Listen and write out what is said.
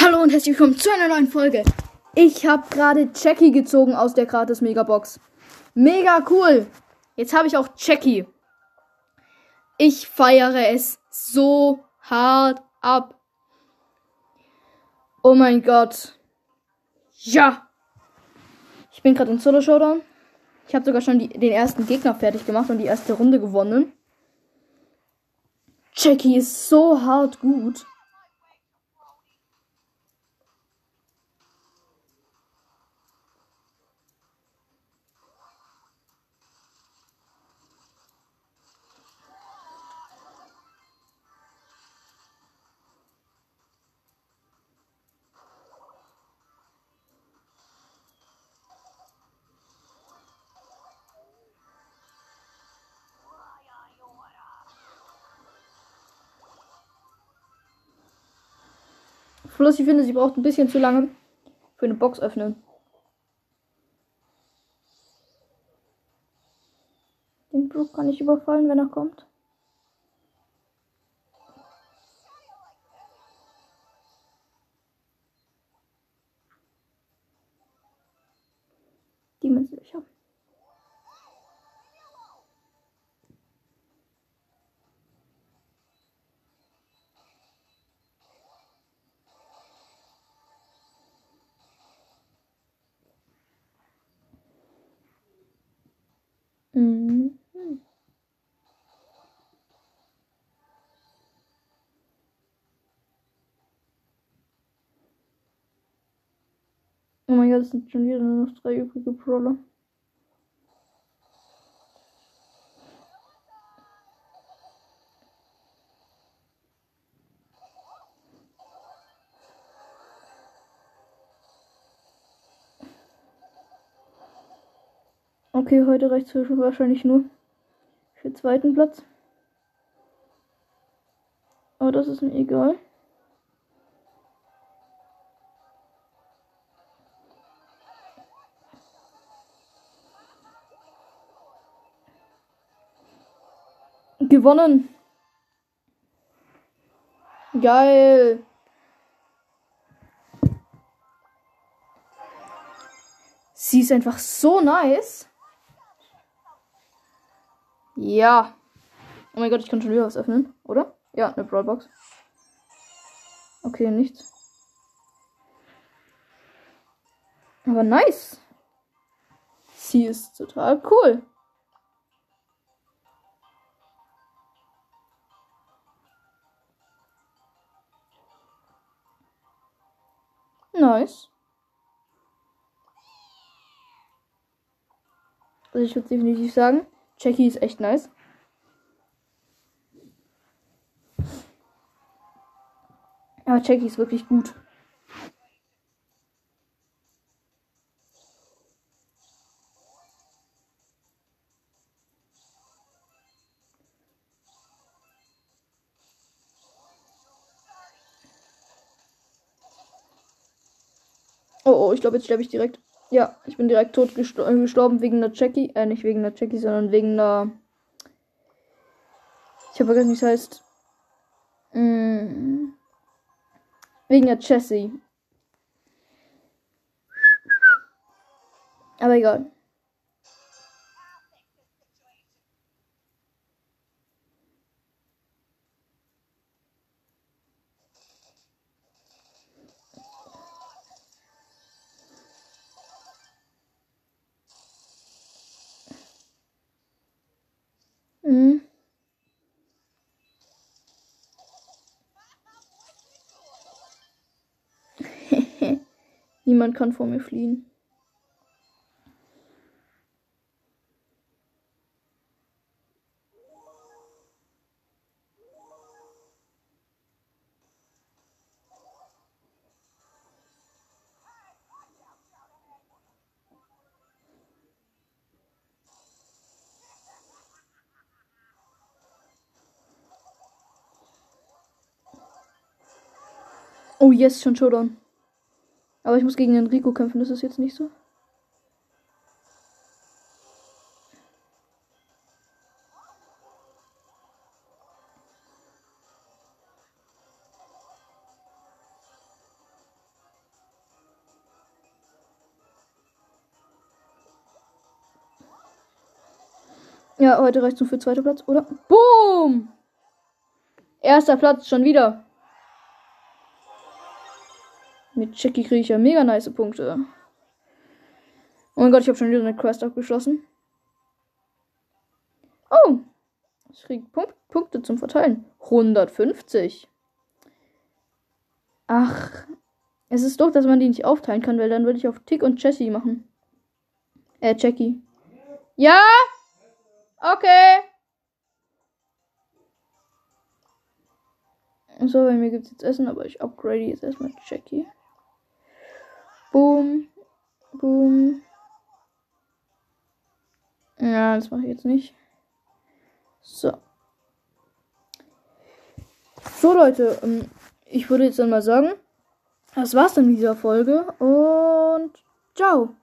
Hallo und herzlich willkommen zu einer neuen Folge. Ich habe gerade Jackie gezogen aus der gratis Megabox. Mega cool. Jetzt habe ich auch Jackie. Ich feiere es so hart ab. Oh mein Gott. Ja. Ich bin gerade in Solo Showdown. Ich habe sogar schon die, den ersten Gegner fertig gemacht und die erste Runde gewonnen. Jackie ist so hart gut. Plus, ich finde, sie braucht ein bisschen zu lange für eine Box öffnen. Den Brook kann ich überfallen, wenn er kommt. Die Münze ich Oh mein Gott, es sind schon wieder nur noch drei übrige Brawler. Okay, heute reicht es wahrscheinlich nur für zweiten Platz. Aber das ist mir egal. Gewonnen. Geil. Sie ist einfach so nice. Ja. Oh mein Gott, ich kann schon wieder was öffnen, oder? Ja, eine Brawlbox. Okay, nichts. Aber nice. Sie ist total cool. Nice. Also ich würde definitiv sagen, Jackie ist echt nice. Aber Jackie ist wirklich gut. Oh, oh, ich glaube, jetzt sterbe ich direkt. Ja, ich bin direkt tot gestor äh, gestorben wegen der Jackie. Äh, nicht wegen der Jackie, sondern wegen der. Ich habe vergessen, wie es heißt. Mm. Wegen der Jessie. Aber egal. Niemand kann vor mir fliehen. Oh, yes, schon Showdown. Aber ich muss gegen den Rico kämpfen, das ist jetzt nicht so. Ja, heute reicht es nur für zweiter Platz, oder? Boom! Erster Platz schon wieder. Mit Jackie kriege ich ja mega nice Punkte. Oh mein Gott, ich habe schon wieder eine Quest abgeschlossen. Oh! Ich kriege Punkt Punkte zum Verteilen. 150. Ach. Es ist doch, dass man die nicht aufteilen kann, weil dann würde ich auf Tick und Jessie machen. Äh, Jackie. Ja? Okay. So, bei mir gibt es jetzt Essen, aber ich upgrade jetzt erstmal Jackie. Boom. Boom. Ja, das mache ich jetzt nicht. So. So, Leute. Ähm, ich würde jetzt dann mal sagen, das war's dann mit dieser Folge und ciao.